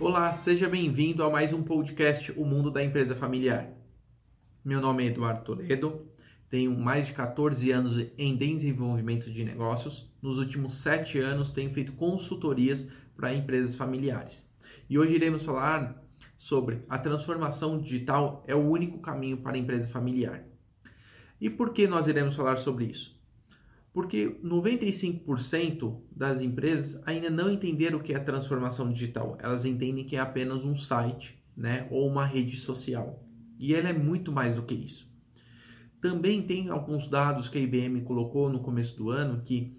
Olá, seja bem-vindo a mais um podcast O Mundo da Empresa Familiar. Meu nome é Eduardo Toledo, tenho mais de 14 anos em desenvolvimento de negócios. Nos últimos 7 anos tenho feito consultorias para empresas familiares. E hoje iremos falar sobre a transformação digital é o único caminho para a empresa familiar. E por que nós iremos falar sobre isso? Porque 95% das empresas ainda não entenderam o que é transformação digital. Elas entendem que é apenas um site, né, ou uma rede social. E ela é muito mais do que isso. Também tem alguns dados que a IBM colocou no começo do ano que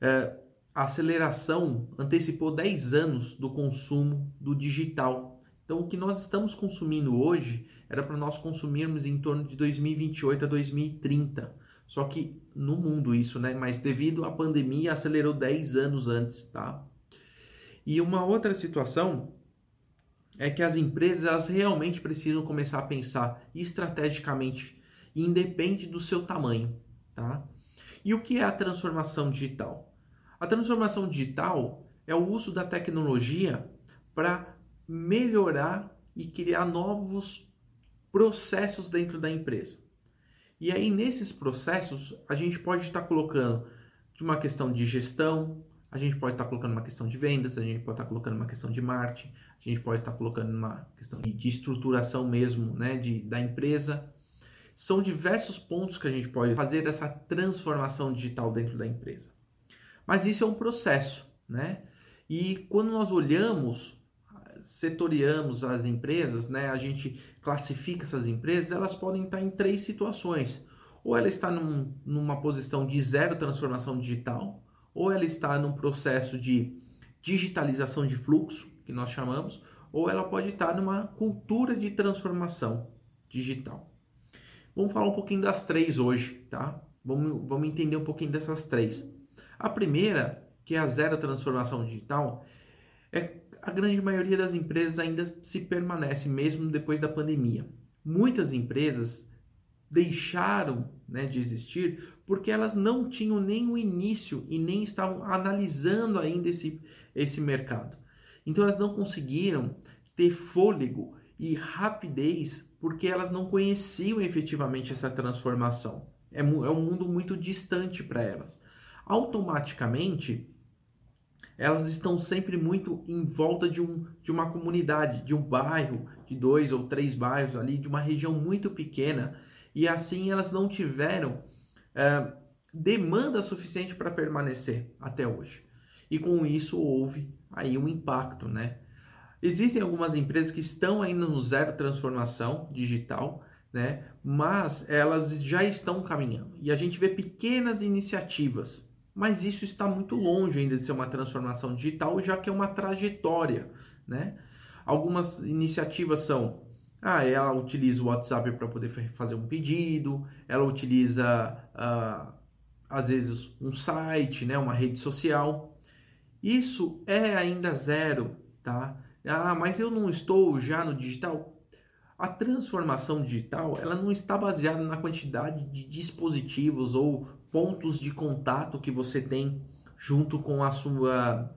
é, a aceleração antecipou 10 anos do consumo do digital. Então, o que nós estamos consumindo hoje era para nós consumirmos em torno de 2028 a 2030. Só que no mundo isso, né? Mas devido à pandemia acelerou 10 anos antes, tá? E uma outra situação é que as empresas elas realmente precisam começar a pensar estrategicamente, independe do seu tamanho, tá? E o que é a transformação digital? A transformação digital é o uso da tecnologia para melhorar e criar novos processos dentro da empresa. E aí, nesses processos, a gente pode estar colocando uma questão de gestão, a gente pode estar colocando uma questão de vendas, a gente pode estar colocando uma questão de marketing, a gente pode estar colocando uma questão de, de estruturação mesmo né, de, da empresa. São diversos pontos que a gente pode fazer essa transformação digital dentro da empresa. Mas isso é um processo, né? E quando nós olhamos setoriamos as empresas, né, a gente classifica essas empresas, elas podem estar em três situações. Ou ela está num, numa posição de zero transformação digital, ou ela está num processo de digitalização de fluxo, que nós chamamos, ou ela pode estar numa cultura de transformação digital. Vamos falar um pouquinho das três hoje, tá? Vamos, vamos entender um pouquinho dessas três. A primeira, que é a zero transformação digital, é a grande maioria das empresas ainda se permanece, mesmo depois da pandemia. Muitas empresas deixaram né, de existir porque elas não tinham nem o início e nem estavam analisando ainda esse, esse mercado. Então elas não conseguiram ter fôlego e rapidez porque elas não conheciam efetivamente essa transformação. É, é um mundo muito distante para elas. Automaticamente, elas estão sempre muito em volta de, um, de uma comunidade, de um bairro, de dois ou três bairros ali, de uma região muito pequena, e assim elas não tiveram é, demanda suficiente para permanecer até hoje. E com isso houve aí um impacto, né? Existem algumas empresas que estão ainda no zero transformação digital, né? Mas elas já estão caminhando. E a gente vê pequenas iniciativas mas isso está muito longe ainda de ser uma transformação digital, já que é uma trajetória, né? Algumas iniciativas são, ah, ela utiliza o WhatsApp para poder fazer um pedido, ela utiliza, ah, às vezes, um site, né, uma rede social. Isso é ainda zero, tá? Ah, mas eu não estou já no digital. A transformação digital, ela não está baseada na quantidade de dispositivos ou pontos de contato que você tem junto com a sua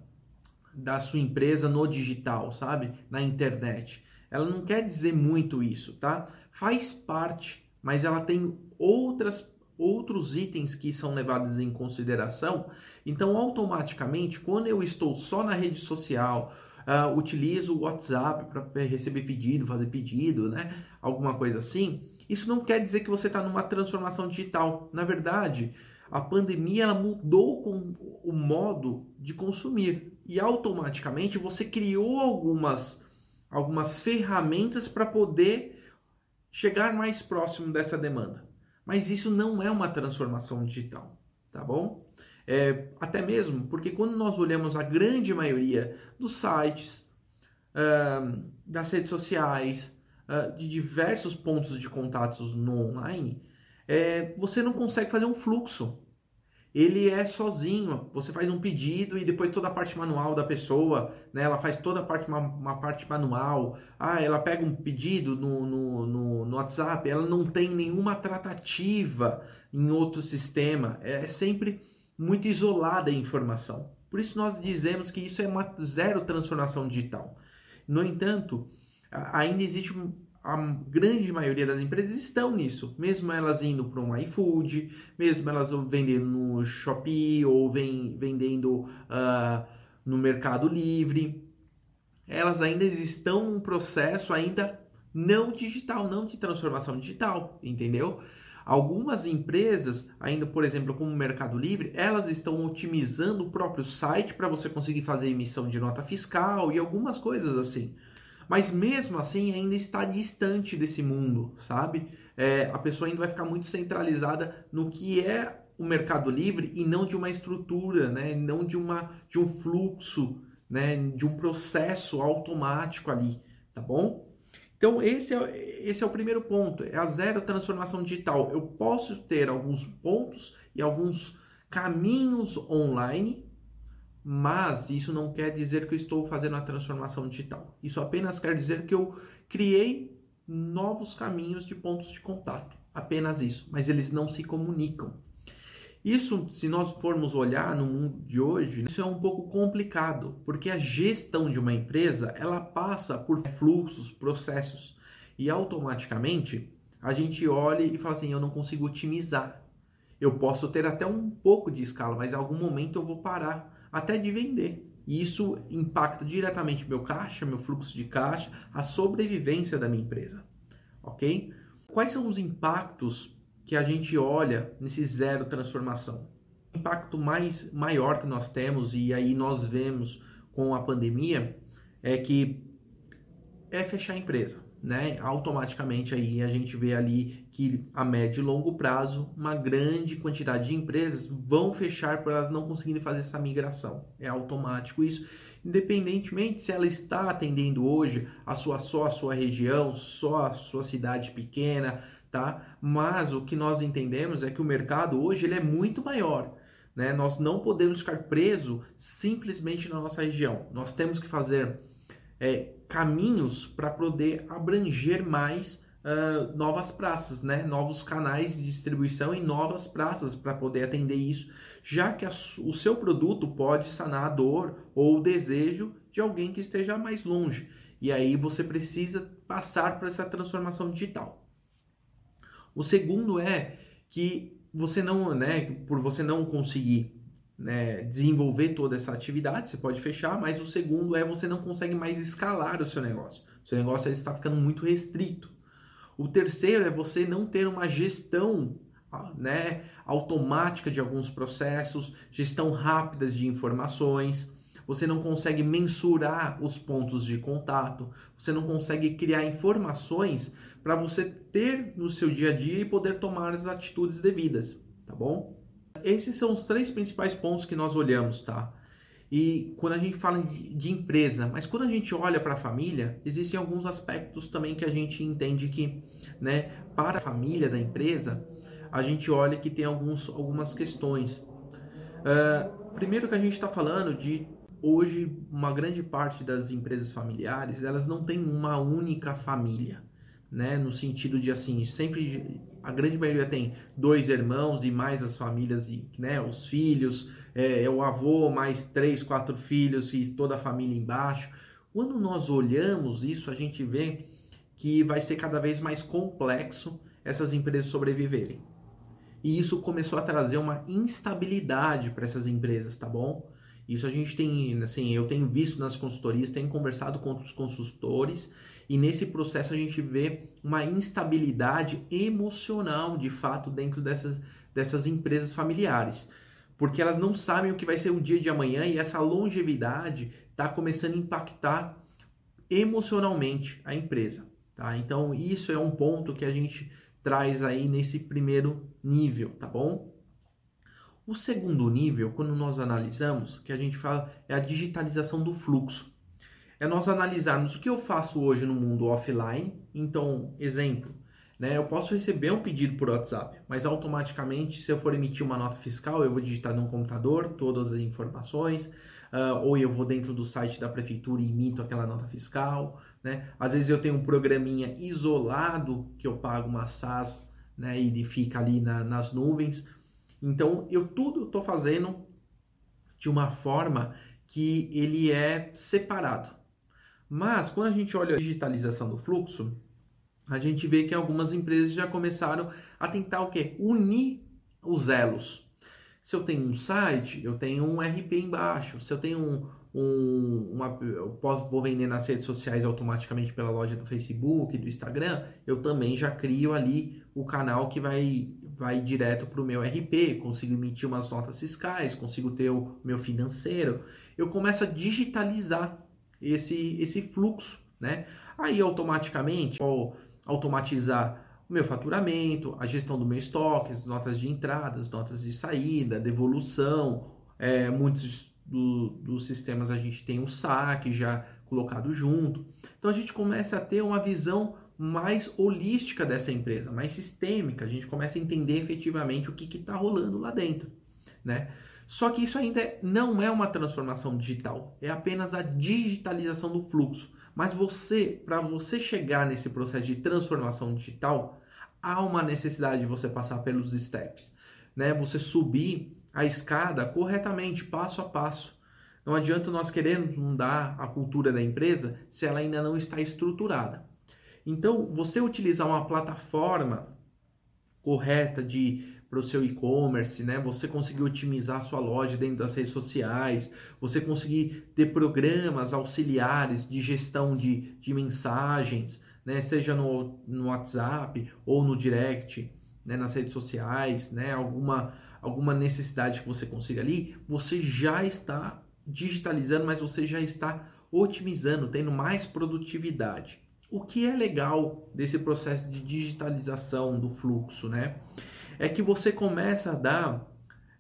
da sua empresa no digital, sabe? Na internet. Ela não quer dizer muito isso, tá? Faz parte, mas ela tem outras outros itens que são levados em consideração. Então, automaticamente, quando eu estou só na rede social, uh, utilizo o WhatsApp para receber pedido, fazer pedido, né? Alguma coisa assim isso não quer dizer que você está numa transformação digital. Na verdade, a pandemia ela mudou o modo de consumir e automaticamente você criou algumas, algumas ferramentas para poder chegar mais próximo dessa demanda. Mas isso não é uma transformação digital, tá bom? É, até mesmo porque quando nós olhamos a grande maioria dos sites, uh, das redes sociais, uh, de diversos pontos de contatos no online, é, você não consegue fazer um fluxo. Ele é sozinho. Você faz um pedido e depois toda a parte manual da pessoa, né? Ela faz toda a parte, uma, uma parte manual. Ah, ela pega um pedido no, no, no, no, WhatsApp, ela não tem nenhuma tratativa em outro sistema. É, é sempre muito isolada a informação. Por isso nós dizemos que isso é uma zero transformação digital. No entanto, ainda existe a grande maioria das empresas estão nisso, mesmo elas indo para um iFood, mesmo elas vendendo no Shopee ou vem, vendendo uh, no Mercado Livre, elas ainda estão num processo ainda não digital, não de transformação digital, entendeu? Algumas empresas, ainda por exemplo, como o Mercado Livre, elas estão otimizando o próprio site para você conseguir fazer emissão de nota fiscal e algumas coisas assim. Mas mesmo assim ainda está distante desse mundo, sabe? É, a pessoa ainda vai ficar muito centralizada no que é o Mercado Livre e não de uma estrutura, né? Não de, uma, de um fluxo, né? De um processo automático ali, tá bom? Então esse é, esse é o primeiro ponto, é a zero transformação digital. Eu posso ter alguns pontos e alguns caminhos online mas isso não quer dizer que eu estou fazendo a transformação digital. Isso apenas quer dizer que eu criei novos caminhos de pontos de contato. Apenas isso. Mas eles não se comunicam. Isso, se nós formos olhar no mundo de hoje, isso é um pouco complicado, porque a gestão de uma empresa, ela passa por fluxos, processos, e automaticamente a gente olha e fala assim, eu não consigo otimizar. Eu posso ter até um pouco de escala, mas em algum momento eu vou parar até de vender. E isso impacta diretamente meu caixa, meu fluxo de caixa, a sobrevivência da minha empresa. Ok? Quais são os impactos que a gente olha nesse zero transformação? O impacto mais maior que nós temos, e aí nós vemos com a pandemia, é que é fechar a empresa né, automaticamente aí a gente vê ali que a médio e longo prazo uma grande quantidade de empresas vão fechar por elas não conseguirem fazer essa migração. É automático isso, independentemente se ela está atendendo hoje a sua só a sua região, só a sua cidade pequena, tá? Mas o que nós entendemos é que o mercado hoje ele é muito maior. Né? Nós não podemos ficar preso simplesmente na nossa região. Nós temos que fazer é, caminhos para poder abranger mais uh, novas praças, né? novos canais de distribuição e novas praças para poder atender isso, já que a, o seu produto pode sanar a dor ou o desejo de alguém que esteja mais longe. E aí você precisa passar por essa transformação digital. O segundo é que você não, né, por você não conseguir né, desenvolver toda essa atividade, você pode fechar, mas o segundo é você não consegue mais escalar o seu negócio. O seu negócio está ficando muito restrito. O terceiro é você não ter uma gestão né, automática de alguns processos, gestão rápida de informações. Você não consegue mensurar os pontos de contato, você não consegue criar informações para você ter no seu dia a dia e poder tomar as atitudes devidas, tá bom? Esses são os três principais pontos que nós olhamos, tá? E quando a gente fala de empresa, mas quando a gente olha para a família, existem alguns aspectos também que a gente entende que, né, para a família da empresa, a gente olha que tem alguns, algumas questões. Uh, primeiro que a gente está falando de hoje uma grande parte das empresas familiares elas não têm uma única família, né? No sentido de assim sempre a grande maioria tem dois irmãos e mais as famílias, e, né, os filhos, é, é o avô, mais três, quatro filhos e toda a família embaixo. Quando nós olhamos isso, a gente vê que vai ser cada vez mais complexo essas empresas sobreviverem. E isso começou a trazer uma instabilidade para essas empresas, tá bom? Isso a gente tem, assim, eu tenho visto nas consultorias, tenho conversado com os consultores e nesse processo a gente vê uma instabilidade emocional, de fato, dentro dessas, dessas empresas familiares. Porque elas não sabem o que vai ser o dia de amanhã e essa longevidade está começando a impactar emocionalmente a empresa. Tá? Então, isso é um ponto que a gente traz aí nesse primeiro nível, tá bom? O segundo nível, quando nós analisamos, que a gente fala é a digitalização do fluxo é nós analisarmos o que eu faço hoje no mundo offline. Então, exemplo, né, eu posso receber um pedido por WhatsApp, mas automaticamente, se eu for emitir uma nota fiscal, eu vou digitar no computador todas as informações, uh, ou eu vou dentro do site da prefeitura e imito aquela nota fiscal. Né? Às vezes eu tenho um programinha isolado que eu pago uma SAS né, e fica ali na, nas nuvens. Então, eu tudo estou fazendo de uma forma que ele é separado. Mas quando a gente olha a digitalização do fluxo, a gente vê que algumas empresas já começaram a tentar o quê? Unir os elos. Se eu tenho um site, eu tenho um RP embaixo. Se eu tenho um, um uma, eu posso, vou vender nas redes sociais automaticamente pela loja do Facebook, do Instagram, eu também já crio ali o canal que vai, vai direto para o meu RP, consigo emitir umas notas fiscais, consigo ter o meu financeiro. Eu começo a digitalizar esse, esse fluxo, né? Aí automaticamente, ou automatizar o meu faturamento, a gestão do meu estoque, as notas de entrada, as notas de saída, devolução. É, muitos do, dos sistemas a gente tem um saque já colocado junto. Então a gente começa a ter uma visão mais holística dessa empresa, mais sistêmica. A gente começa a entender efetivamente o que está rolando lá dentro, né? Só que isso ainda não é uma transformação digital, é apenas a digitalização do fluxo. Mas você, para você chegar nesse processo de transformação digital, há uma necessidade de você passar pelos steps, né? Você subir a escada corretamente, passo a passo. Não adianta nós querermos mudar a cultura da empresa se ela ainda não está estruturada. Então, você utilizar uma plataforma correta de para o seu e-commerce, né? Você conseguir otimizar a sua loja dentro das redes sociais, você conseguir ter programas auxiliares de gestão de, de mensagens, né? Seja no, no WhatsApp ou no direct, né? nas redes sociais, né? Alguma, alguma necessidade que você consiga ali, você já está digitalizando, mas você já está otimizando, tendo mais produtividade. O que é legal desse processo de digitalização do fluxo, né? é que você começa a dar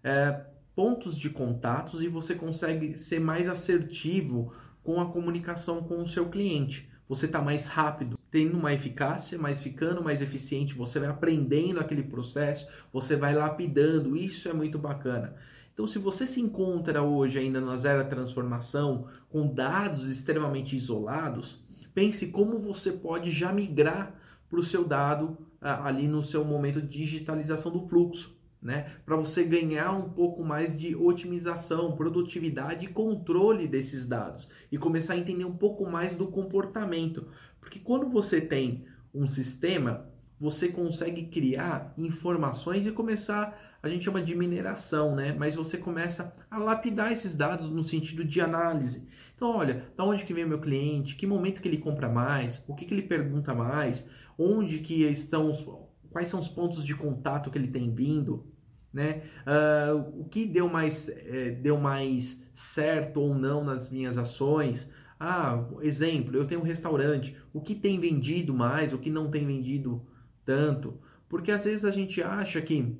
é, pontos de contatos e você consegue ser mais assertivo com a comunicação com o seu cliente. Você está mais rápido, tendo uma eficácia, mas ficando mais eficiente, você vai aprendendo aquele processo, você vai lapidando, isso é muito bacana. Então, se você se encontra hoje ainda na zero transformação, com dados extremamente isolados, pense como você pode já migrar para o seu dado ali no seu momento de digitalização do fluxo, né? Para você ganhar um pouco mais de otimização, produtividade e controle desses dados e começar a entender um pouco mais do comportamento, porque quando você tem um sistema, você consegue criar informações e começar, a gente chama de mineração, né? Mas você começa a lapidar esses dados no sentido de análise. Então, olha, da onde que vem meu cliente, que momento que ele compra mais, o que, que ele pergunta mais, onde que estão os, quais são os pontos de contato que ele tem vindo, né? Uh, o que deu mais, é, deu mais certo ou não nas minhas ações. Ah, exemplo, eu tenho um restaurante, o que tem vendido mais, o que não tem vendido tanto, porque às vezes a gente acha que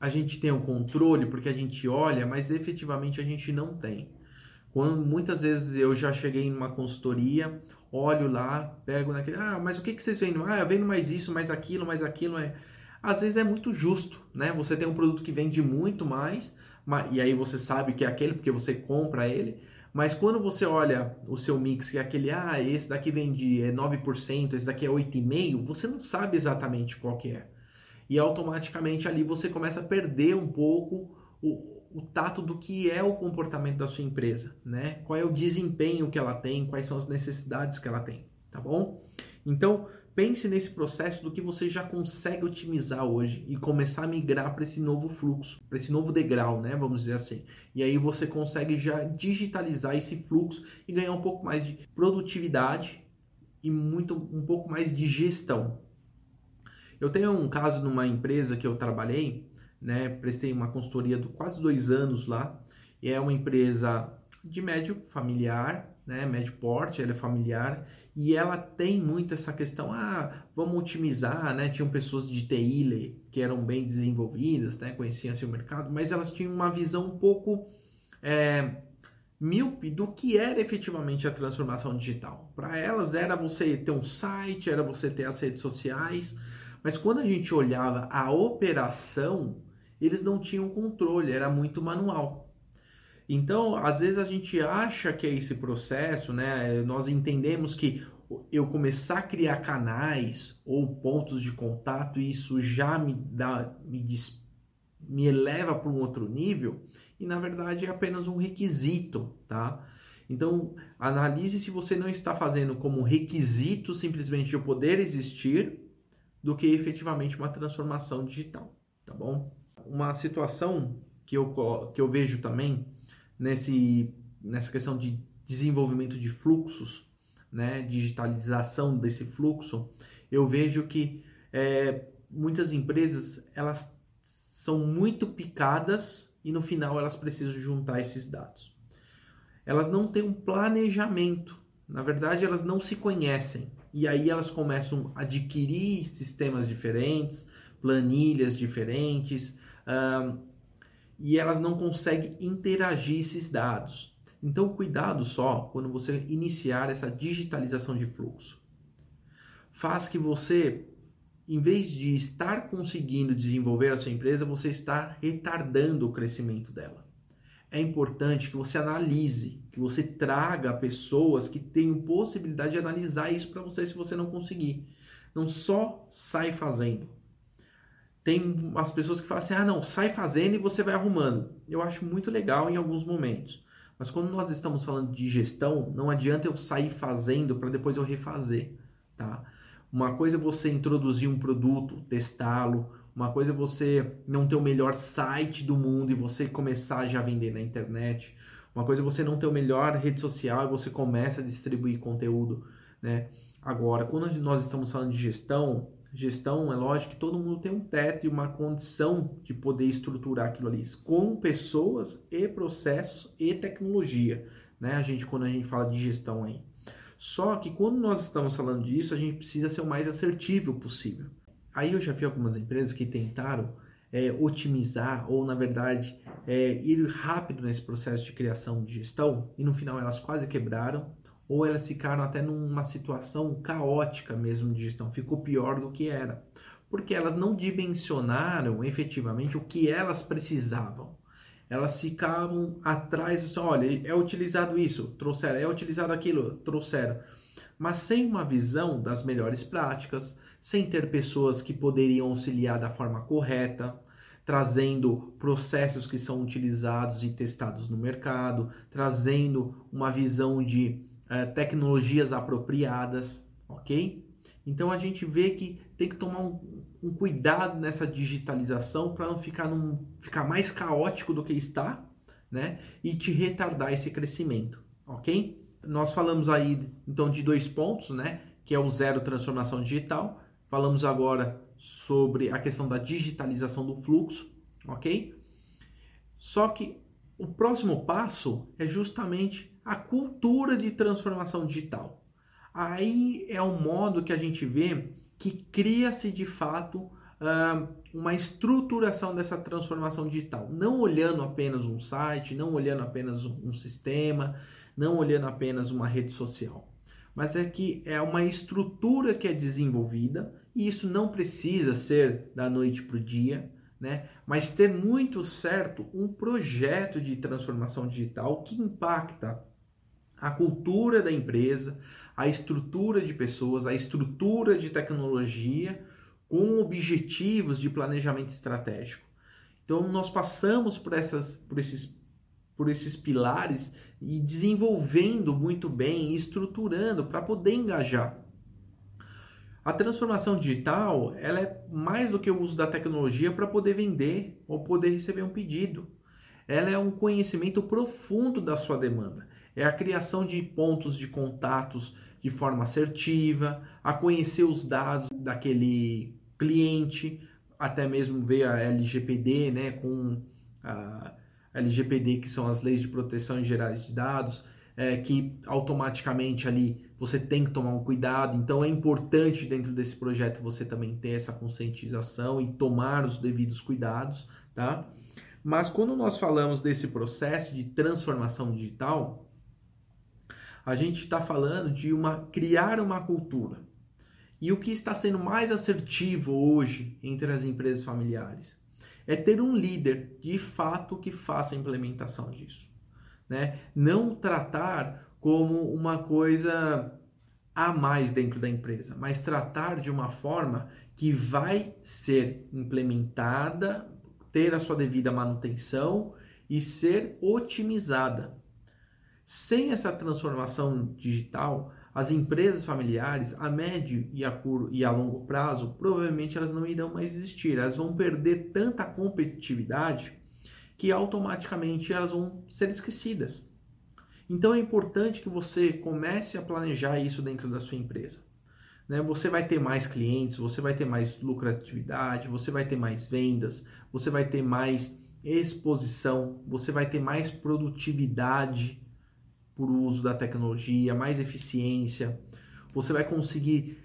a gente tem o controle porque a gente olha, mas efetivamente a gente não tem. Quando muitas vezes eu já cheguei em uma consultoria, olho lá, pego naquele, ah, mas o que, que vocês vendem? Ah, eu vendo mais isso, mais aquilo, mais aquilo. É... Às vezes é muito justo, né? Você tem um produto que vende muito mais, e aí você sabe que é aquele porque você compra ele, mas quando você olha o seu mix, que é aquele, ah, esse daqui vende é 9%, esse daqui é 8,5%, você não sabe exatamente qual que é. E automaticamente ali você começa a perder um pouco o, o tato do que é o comportamento da sua empresa, né? Qual é o desempenho que ela tem, quais são as necessidades que ela tem, tá bom? Então, pense nesse processo do que você já consegue otimizar hoje e começar a migrar para esse novo fluxo, para esse novo degrau, né? Vamos dizer assim. E aí você consegue já digitalizar esse fluxo e ganhar um pouco mais de produtividade e muito um pouco mais de gestão. Eu tenho um caso numa empresa que eu trabalhei né? Prestei uma consultoria de quase dois anos lá. E é uma empresa de médio familiar, né? Médio porte, ela é familiar e ela tem muito essa questão, ah, vamos otimizar, né? Tinham pessoas de TI que eram bem desenvolvidas, né? Conheciam o mercado, mas elas tinham uma visão um pouco é, míope do que era efetivamente a transformação digital. Para elas era você ter um site, era você ter as redes sociais, mas quando a gente olhava a operação, eles não tinham controle, era muito manual. Então, às vezes a gente acha que é esse processo, né? Nós entendemos que eu começar a criar canais ou pontos de contato, isso já me dá, me, diz, me eleva para um outro nível, e na verdade é apenas um requisito, tá? Então, analise se você não está fazendo como requisito simplesmente de poder existir do que efetivamente uma transformação digital, tá bom? Uma situação que eu, que eu vejo também nesse, nessa questão de desenvolvimento de fluxos, né, digitalização desse fluxo, eu vejo que é, muitas empresas elas são muito picadas e no final elas precisam juntar esses dados. Elas não têm um planejamento, na verdade elas não se conhecem e aí elas começam a adquirir sistemas diferentes, planilhas diferentes e elas não conseguem interagir esses dados. Então, cuidado só quando você iniciar essa digitalização de fluxo. Faz que você, em vez de estar conseguindo desenvolver a sua empresa, você está retardando o crescimento dela. É importante que você analise, que você traga pessoas que tenham possibilidade de analisar isso para você se você não conseguir. Não só sai fazendo. Tem as pessoas que falam assim: ah, não, sai fazendo e você vai arrumando. Eu acho muito legal em alguns momentos. Mas quando nós estamos falando de gestão, não adianta eu sair fazendo para depois eu refazer, tá? Uma coisa é você introduzir um produto, testá-lo. Uma coisa é você não ter o melhor site do mundo e você começar já a vender na internet. Uma coisa é você não ter o melhor rede social e você começa a distribuir conteúdo, né? Agora, quando nós estamos falando de gestão, Gestão, é lógico que todo mundo tem um teto e uma condição de poder estruturar aquilo ali, com pessoas e processos e tecnologia, né? A gente quando a gente fala de gestão aí. Só que quando nós estamos falando disso, a gente precisa ser o mais assertivo possível. Aí eu já vi algumas empresas que tentaram é, otimizar ou, na verdade, é, ir rápido nesse processo de criação de gestão e no final elas quase quebraram ou elas ficaram até numa situação caótica mesmo de gestão, ficou pior do que era, porque elas não dimensionaram efetivamente o que elas precisavam. Elas ficavam atrás, assim, olha, é utilizado isso, trouxeram, é utilizado aquilo, trouxeram, mas sem uma visão das melhores práticas, sem ter pessoas que poderiam auxiliar da forma correta, trazendo processos que são utilizados e testados no mercado, trazendo uma visão de tecnologias apropriadas, ok? Então a gente vê que tem que tomar um, um cuidado nessa digitalização para não ficar, num, ficar mais caótico do que está, né? E te retardar esse crescimento, ok? Nós falamos aí então de dois pontos, né? Que é o zero transformação digital. Falamos agora sobre a questão da digitalização do fluxo, ok? Só que o próximo passo é justamente a cultura de transformação digital. Aí é o modo que a gente vê que cria-se de fato uma estruturação dessa transformação digital, não olhando apenas um site, não olhando apenas um sistema, não olhando apenas uma rede social, mas é que é uma estrutura que é desenvolvida e isso não precisa ser da noite para o dia, né? Mas ter muito certo um projeto de transformação digital que impacta a cultura da empresa, a estrutura de pessoas, a estrutura de tecnologia com objetivos de planejamento estratégico. Então nós passamos por, essas, por, esses, por esses pilares e desenvolvendo muito bem, estruturando para poder engajar. A transformação digital ela é mais do que o uso da tecnologia para poder vender ou poder receber um pedido. Ela é um conhecimento profundo da sua demanda é a criação de pontos de contatos de forma assertiva, a conhecer os dados daquele cliente, até mesmo ver a LGPD, né, com a LGPD, que são as leis de proteção gerais de dados, é, que automaticamente ali você tem que tomar um cuidado. Então é importante dentro desse projeto você também ter essa conscientização e tomar os devidos cuidados, tá? Mas quando nós falamos desse processo de transformação digital, a gente está falando de uma criar uma cultura. E o que está sendo mais assertivo hoje entre as empresas familiares é ter um líder de fato que faça a implementação disso, né? Não tratar como uma coisa a mais dentro da empresa, mas tratar de uma forma que vai ser implementada, ter a sua devida manutenção e ser otimizada Sem essa transformação digital, as empresas familiares, a médio e a, curto, e a longo prazo, provavelmente elas não irão mais existir. Elas vão perder tanta competitividade que automaticamente elas vão ser esquecidas. Então é importante que você comece a planejar isso dentro da sua empresa. Né? Você vai ter mais clientes, você vai ter mais lucratividade, você vai ter mais vendas, você vai ter mais exposição, você vai ter mais produtividade por uso da tecnologia, mais eficiência. Você vai conseguir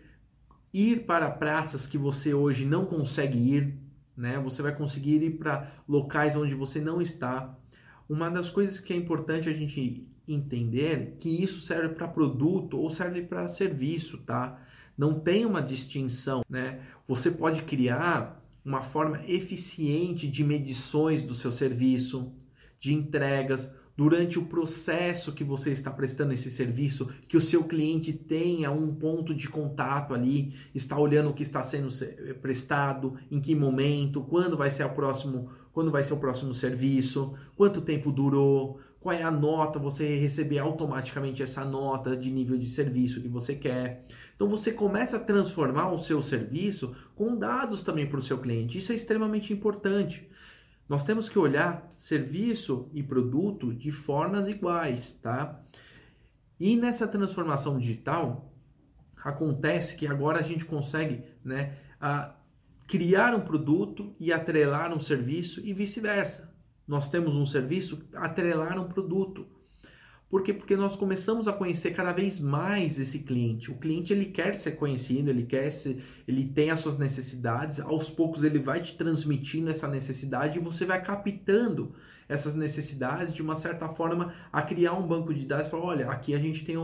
ir para praças que você hoje não consegue ir, né? Você vai conseguir ir para locais onde você não está. Uma das coisas que é importante a gente entender que isso serve para produto ou serve para serviço, tá? Não tem uma distinção, né? Você pode criar uma forma eficiente de medições do seu serviço, de entregas, durante o processo que você está prestando esse serviço, que o seu cliente tenha um ponto de contato ali, está olhando o que está sendo prestado, em que momento, quando vai ser o próximo, quando vai ser o próximo serviço, quanto tempo durou, qual é a nota, você receber automaticamente essa nota de nível de serviço que você quer. Então você começa a transformar o seu serviço com dados também para o seu cliente. Isso é extremamente importante. Nós temos que olhar serviço e produto de formas iguais, tá? E nessa transformação digital, acontece que agora a gente consegue né, a, criar um produto e atrelar um serviço e vice-versa. Nós temos um serviço, atrelar um produto. Por quê? Porque nós começamos a conhecer cada vez mais esse cliente. O cliente ele quer ser conhecido, ele quer ser, ele tem as suas necessidades. Aos poucos ele vai te transmitindo essa necessidade e você vai captando essas necessidades de uma certa forma a criar um banco de dados. Falar, olha, aqui a gente tem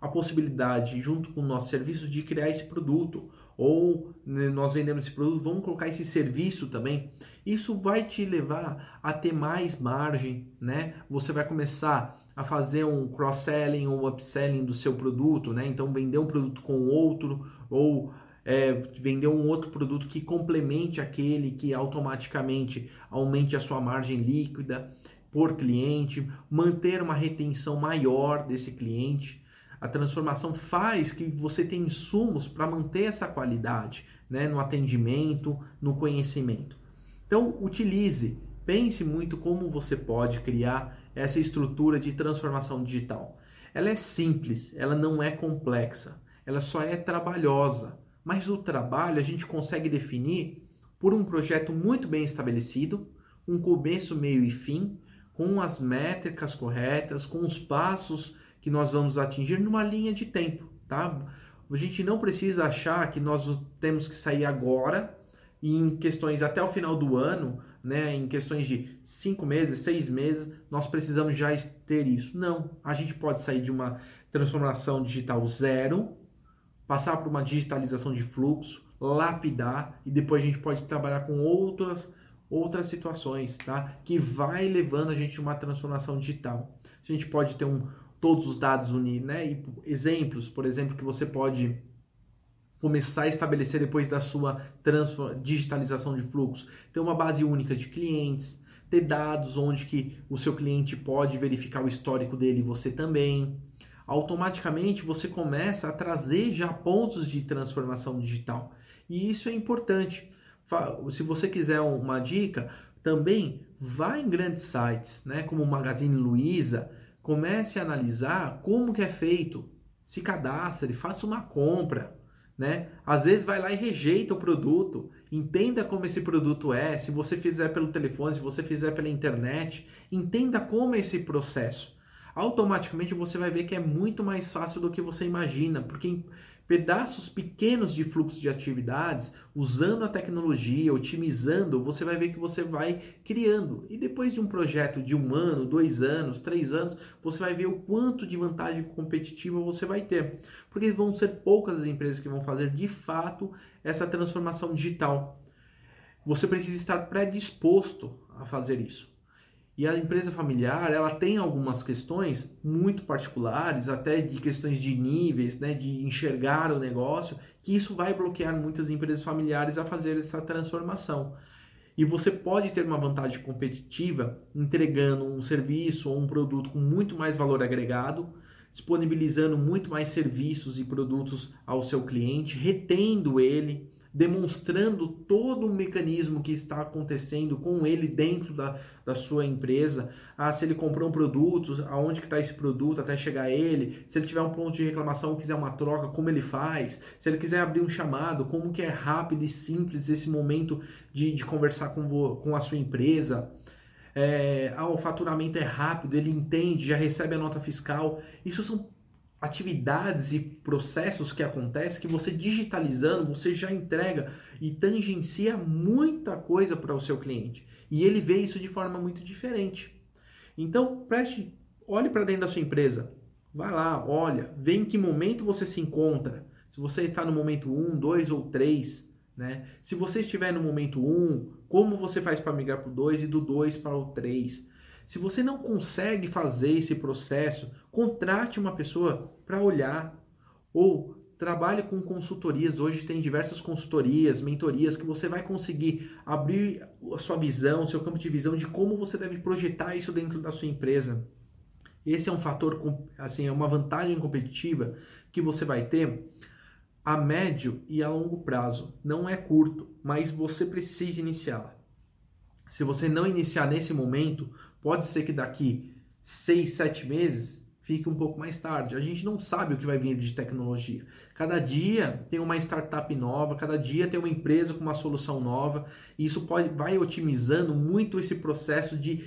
a possibilidade, junto com o nosso serviço, de criar esse produto. Ou né, nós vendemos esse produto, vamos colocar esse serviço também. Isso vai te levar a ter mais margem, né? Você vai começar a fazer um cross-selling ou upselling do seu produto, né? Então vender um produto com outro ou é, vender um outro produto que complemente aquele que automaticamente aumente a sua margem líquida por cliente, manter uma retenção maior desse cliente. A transformação faz que você tenha insumos para manter essa qualidade né, no atendimento, no conhecimento. Então, utilize, pense muito como você pode criar essa estrutura de transformação digital. Ela é simples, ela não é complexa, ela só é trabalhosa. Mas o trabalho a gente consegue definir por um projeto muito bem estabelecido, um começo, meio e fim, com as métricas corretas, com os passos que nós vamos atingir numa linha de tempo, tá? A gente não precisa achar que nós temos que sair agora e em questões até o final do ano né, em questões de cinco meses, seis meses, nós precisamos já ter isso. Não, a gente pode sair de uma transformação digital zero, passar por uma digitalização de fluxo, lapidar e depois a gente pode trabalhar com outras outras situações, tá? Que vai levando a gente a uma transformação digital. A gente pode ter um todos os dados unidos, né? E exemplos, por exemplo, que você pode começar a estabelecer depois da sua digitalização de fluxo, ter uma base única de clientes, ter dados onde que o seu cliente pode verificar o histórico dele você também. Automaticamente você começa a trazer já pontos de transformação digital. E isso é importante. Se você quiser uma dica, também vá em grandes sites, né, como o Magazine Luiza, comece a analisar como que é feito. Se cadastre, faça uma compra, né? Às vezes vai lá e rejeita o produto. Entenda como esse produto é. Se você fizer pelo telefone, se você fizer pela internet, entenda como é esse processo. Automaticamente você vai ver que é muito mais fácil do que você imagina, porque pedaços pequenos de fluxo de atividades, usando a tecnologia, otimizando, você vai ver que você vai criando. E depois de um projeto de um ano, dois anos, três anos, você vai ver o quanto de vantagem competitiva você vai ter. Porque vão ser poucas as empresas que vão fazer de fato essa transformação digital. Você precisa estar predisposto a fazer isso. E a empresa familiar, ela tem algumas questões muito particulares, até de questões de níveis, né, de enxergar o negócio, que isso vai bloquear muitas empresas familiares a fazer essa transformação. E você pode ter uma vantagem competitiva entregando um serviço ou um produto com muito mais valor agregado, disponibilizando muito mais serviços e produtos ao seu cliente, retendo ele, demonstrando todo o mecanismo que está acontecendo com ele dentro da, da sua empresa. Ah, se ele comprou um produto, aonde que está esse produto até chegar a ele. Se ele tiver um ponto de reclamação, quiser uma troca, como ele faz. Se ele quiser abrir um chamado, como que é rápido e simples esse momento de, de conversar com, com a sua empresa. É, ah, o faturamento é rápido, ele entende, já recebe a nota fiscal. Isso são atividades e processos que acontecem que você digitalizando, você já entrega e tangencia muita coisa para o seu cliente. E ele vê isso de forma muito diferente. Então, preste, olhe para dentro da sua empresa. Vai lá, olha, vê em que momento você se encontra. Se você está no momento 1, 2 ou 3, né? Se você estiver no momento 1, como você faz para migrar para o 2 e do 2 para o 3? Se você não consegue fazer esse processo, contrate uma pessoa para olhar ou trabalhe com consultorias. Hoje tem diversas consultorias, mentorias que você vai conseguir abrir a sua visão, seu campo de visão de como você deve projetar isso dentro da sua empresa. Esse é um fator, assim, é uma vantagem competitiva que você vai ter a médio e a longo prazo. Não é curto, mas você precisa iniciá-la. Se você não iniciar nesse momento, pode ser que daqui seis, sete meses fique um pouco mais tarde. A gente não sabe o que vai vir de tecnologia. Cada dia tem uma startup nova, cada dia tem uma empresa com uma solução nova, e isso pode, vai otimizando muito esse processo de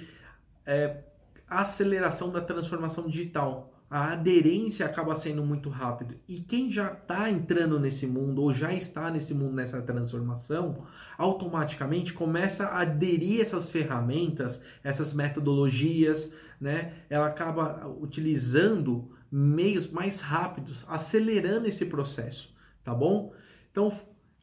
é, aceleração da transformação digital a aderência acaba sendo muito rápido. E quem já está entrando nesse mundo ou já está nesse mundo nessa transformação, automaticamente começa a aderir essas ferramentas, essas metodologias, né? Ela acaba utilizando meios mais rápidos, acelerando esse processo, tá bom? Então,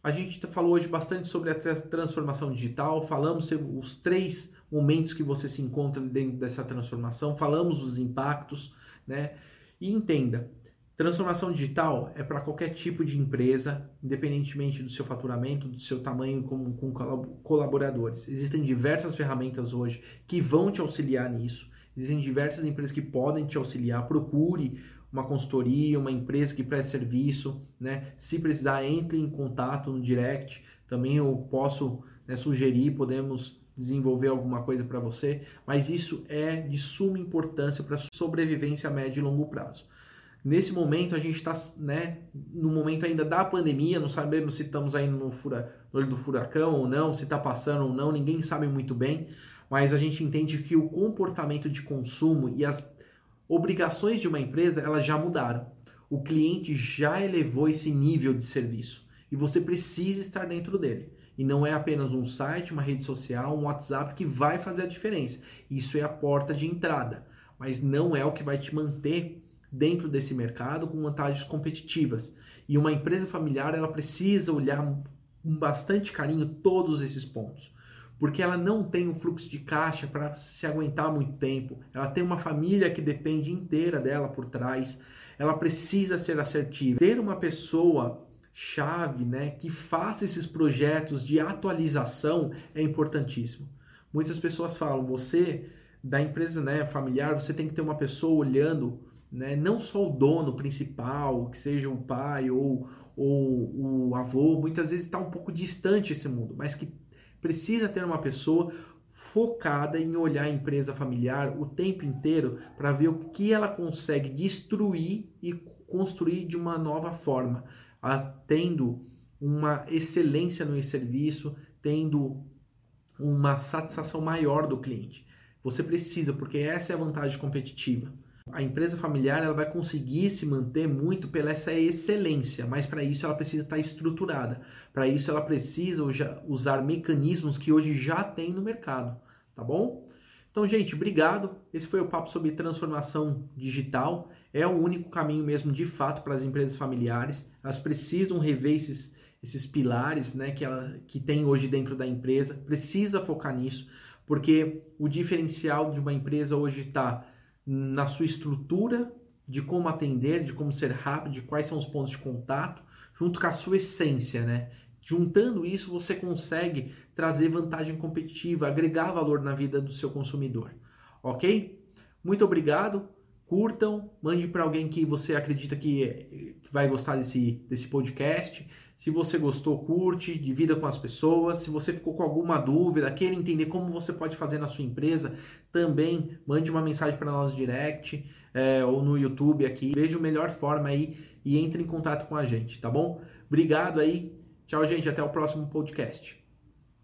a gente falou hoje bastante sobre a transformação digital, falamos sobre os três momentos que você se encontra dentro dessa transformação, falamos os impactos, né? E entenda, transformação digital é para qualquer tipo de empresa, independentemente do seu faturamento, do seu tamanho com, com colaboradores. Existem diversas ferramentas hoje que vão te auxiliar nisso. Existem diversas empresas que podem te auxiliar. Procure uma consultoria, uma empresa que preste serviço, né? Se precisar, entre em contato no direct. Também eu posso né, sugerir, podemos desenvolver alguma coisa para você, mas isso é de suma importância para sobrevivência a médio e longo prazo. Nesse momento, a gente está né, no momento ainda da pandemia, não sabemos se estamos ainda no, fura, no olho do furacão ou não, se está passando ou não, ninguém sabe muito bem, mas a gente entende que o comportamento de consumo e as obrigações de uma empresa elas já mudaram. O cliente já elevou esse nível de serviço e você precisa estar dentro dele. E não é apenas um site, uma rede social, um WhatsApp que vai fazer a diferença. Isso é a porta de entrada, mas não é o que vai te manter dentro desse mercado com vantagens competitivas. E uma empresa familiar, ela precisa olhar com bastante carinho todos esses pontos. Porque ela não tem um fluxo de caixa para se aguentar muito tempo. Ela tem uma família que depende inteira dela por trás. Ela precisa ser assertiva. Ter uma pessoa chave, né, que faça esses projetos de atualização é importantíssimo. Muitas pessoas falam, você da empresa, né, familiar, você tem que ter uma pessoa olhando, né, não só o dono principal, que seja o pai ou, ou o avô, muitas vezes está um pouco distante esse mundo, mas que precisa ter uma pessoa focada em olhar a empresa familiar o tempo inteiro para ver o que ela consegue destruir e construir de uma nova forma tendo uma excelência no serviço, tendo uma satisfação maior do cliente. Você precisa, porque essa é a vantagem competitiva. A empresa familiar ela vai conseguir se manter muito pela essa excelência, mas para isso ela precisa estar estruturada. Para isso ela precisa usar mecanismos que hoje já tem no mercado, tá bom? Então, gente, obrigado. Esse foi o papo sobre transformação digital. É o único caminho mesmo, de fato, para as empresas familiares. Elas precisam rever esses, esses pilares né, que, ela, que tem hoje dentro da empresa. Precisa focar nisso, porque o diferencial de uma empresa hoje está na sua estrutura, de como atender, de como ser rápido, de quais são os pontos de contato, junto com a sua essência, né? Juntando isso, você consegue trazer vantagem competitiva, agregar valor na vida do seu consumidor. Ok? Muito obrigado. Curtam, mande para alguém que você acredita que vai gostar desse, desse podcast. Se você gostou, curte, divida com as pessoas. Se você ficou com alguma dúvida, queira entender como você pode fazer na sua empresa, também mande uma mensagem para nós direct é, ou no YouTube aqui. Veja a melhor forma aí e entre em contato com a gente, tá bom? Obrigado aí. Tchau, gente. Até o próximo podcast.